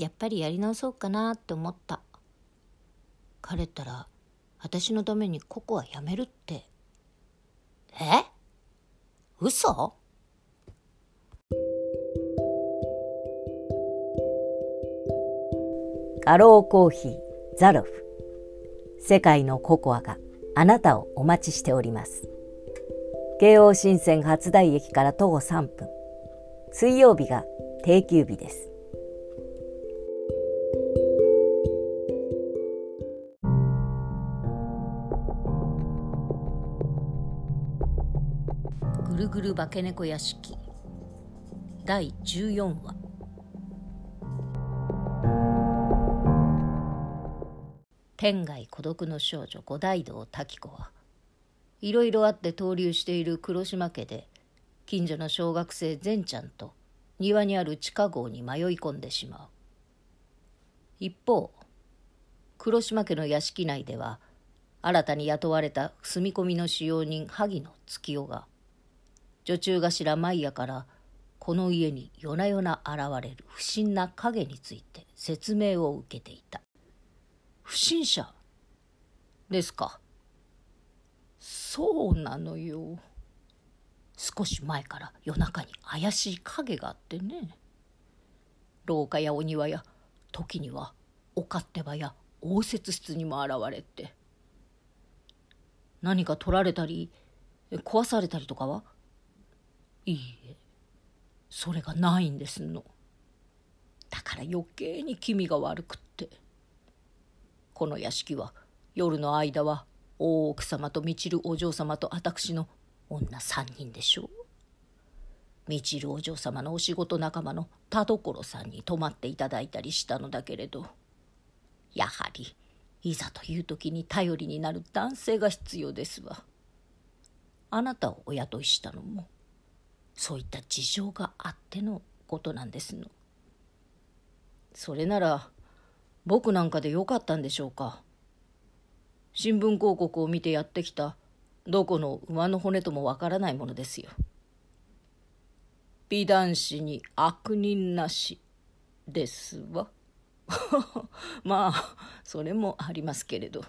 やっぱりやり直そうかなって思った。彼ったら私のためにココはやめるって。え？嘘？ガローコーヒーザロフ。世界のココアがあなたをお待ちしております。京王新線初台駅から徒歩3分。水曜日が定休日です。ぐる化け猫屋敷。第14話。天涯孤独の少女五大道滝子はいろいろあって登竜している黒島家で近所の小学生善ちゃんと庭にある地下壕に迷い込んでしまう。一方黒島家の屋敷内では新たに雇われた住み込みの使用人萩野月代が女中頭舞也からこの家に夜な夜な現れる不審な影について説明を受けていた。不審者？ですか。そうなのよ。少し前から夜中に怪しい影があってね。廊下やお庭や時にはお勝手場や応接室にも現れて。何か取られたり壊されたりとかは？いいえ。それがないんですの。だから余計に気味が悪くって。この屋敷は夜の間は大奥様とみちるお嬢様と私の女3人でしょう。みちるお嬢様のお仕事仲間の田所さんに泊まっていただいたりしたのだけれど。やはりいざという時に頼りになる男性が必要ですわ。あなたをお雇いしたのも。そういった事情があってのことなんですの。それなら僕なんかでよかったんでしょうか。新聞広告を見てやってきたどこの馬の骨ともわからないものですよ。美男子に悪人なしですわ。まあそれもありますけれど。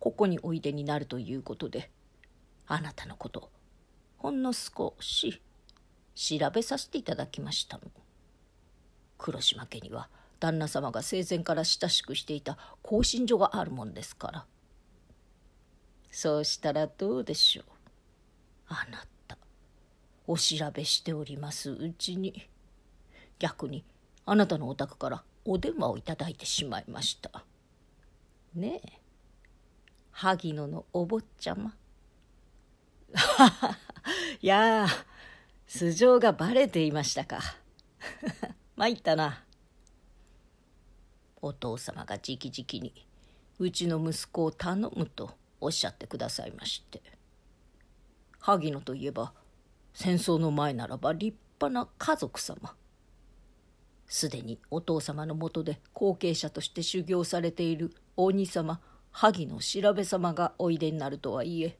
ここにおいでになるということであなたのことほんの少し調べさせていただきましたの。黒島家には旦那様が生前から親しくしていた興信所があるもんですから。そうしたらどうでしょう。あなたお調べしておりますうちに。逆にあなたのお宅からお電話をいただいてしまいました。ねえ萩野のお坊ちゃま。い やあ素性がバレていましたか。参ったな。お父様が直々にうちの息子を頼むとおっしゃってくださいまして。萩野といえば戦争の前ならば立派な家族様。すでにお父様のもとで後継者として修行されているお兄様萩野調べ様がおいでになるとはいえ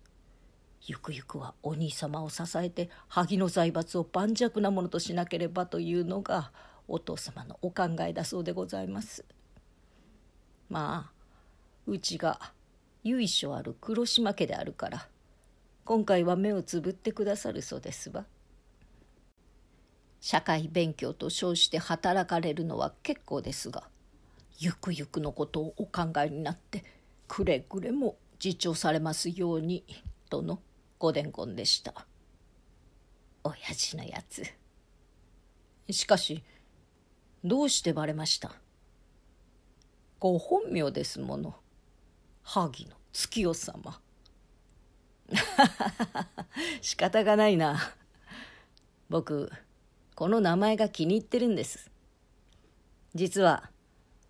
ゆくゆくはお兄様を支えて萩の財閥を盤石なものとしなければというのがお父様のお考えだそうでございます。まあうちが由緒ある黒島家であるから今回は目をつぶってくださるそうですわ。社会勉強と称して働かれるのは結構ですがゆくゆくのことをお考えになってくれぐれも自重されますようにとのご伝言でした。親父のやつ。しかしどうしてバレました？ご本名ですもの。萩の月代様。仕方がないな。僕この名前が気に入ってるんです。実は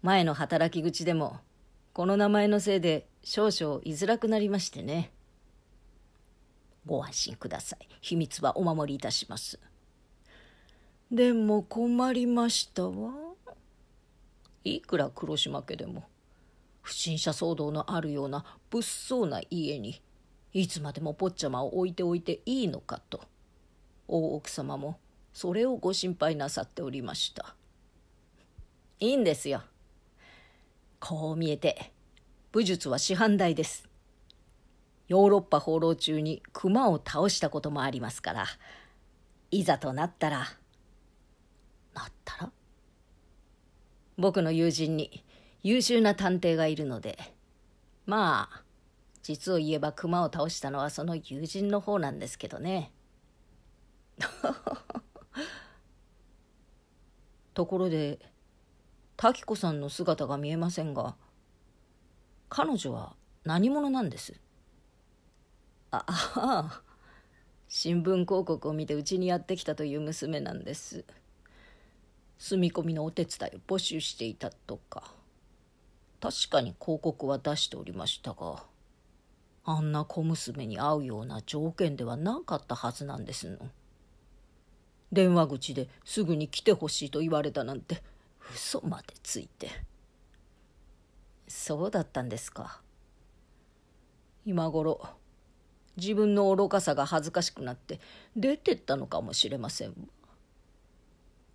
前の働き口でもこの名前のせいで少々居づらくなりましてね。ご安心ください。秘密はお守りいたします。でも困りましたわ。いくら黒島家でも不審者騒動のあるような物騒な家にいつまでも坊ちゃまを置いておいていいのかと大奥様もそれをご心配なさっておりました。いいんですよ。こう見えて武術は師範代です。ヨーロッパ放浪中に熊を倒したこともありますからいざとなったらなったら？僕の友人に優秀な探偵がいるのでまあ実を言えば熊を倒したのはその友人の方なんですけどね。ところで滝子さんの姿が見えませんが彼女は何者なんです？ああ新聞広告を見てうちにやってきたという娘なんです。住み込みのお手伝いを募集していたとか。確かに広告は出しておりましたがあんな小娘に会うような条件ではなかったはずなんですの。電話口ですぐに来てほしいと言われたなんて嘘までついて。そうだったんですか。今頃自分の愚かさが恥ずかしくなって出てったのかもしれません。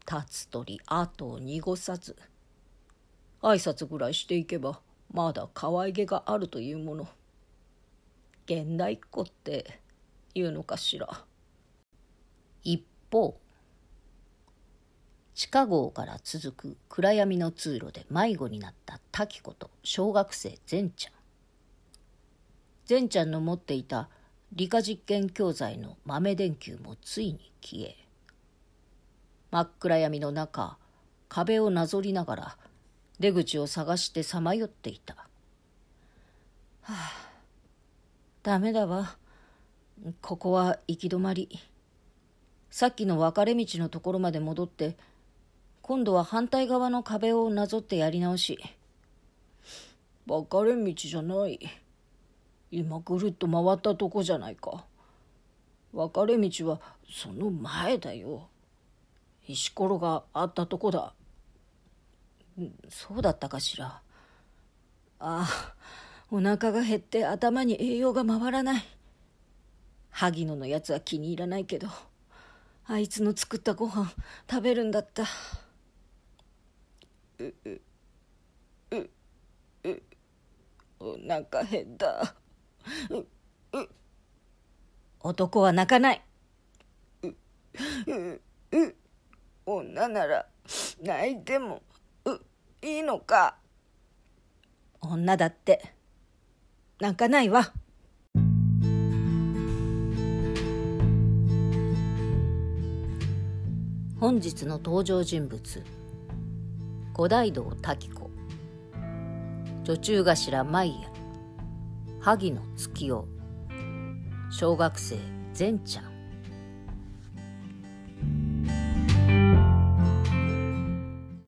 立つ鳥後を濁さず挨拶ぐらいしていけばまだ可愛げがあるというもの。現代っ子っていうのかしら。一方地下壕から続く暗闇の通路で迷子になった滝子と小学生善ちゃん。善ちゃんの持っていた理科実験教材の豆電球もついに消え真っ暗闇の中壁をなぞりながら出口を探してさまよっていた。はあダメだわ。ここは行き止まり。さっきの分かれ道のところまで戻って今度は反対側の壁をなぞってやり直し。分かれ道じゃない。今ぐるっと回ったとこじゃないか。分かれ道はその前だよ。石ころがあったとこだ。そうだったかしら。ああお腹が減って頭に栄養が回らない。萩野のやつは気に入らないけどあいつの作ったご飯食べるんだった。ううううお腹減った。男は泣かない。女なら泣いてもういいのか。女だって泣かないわ。本日の登場人物五大道滝子。女中頭舞也萩の月を。小学生善ちゃん。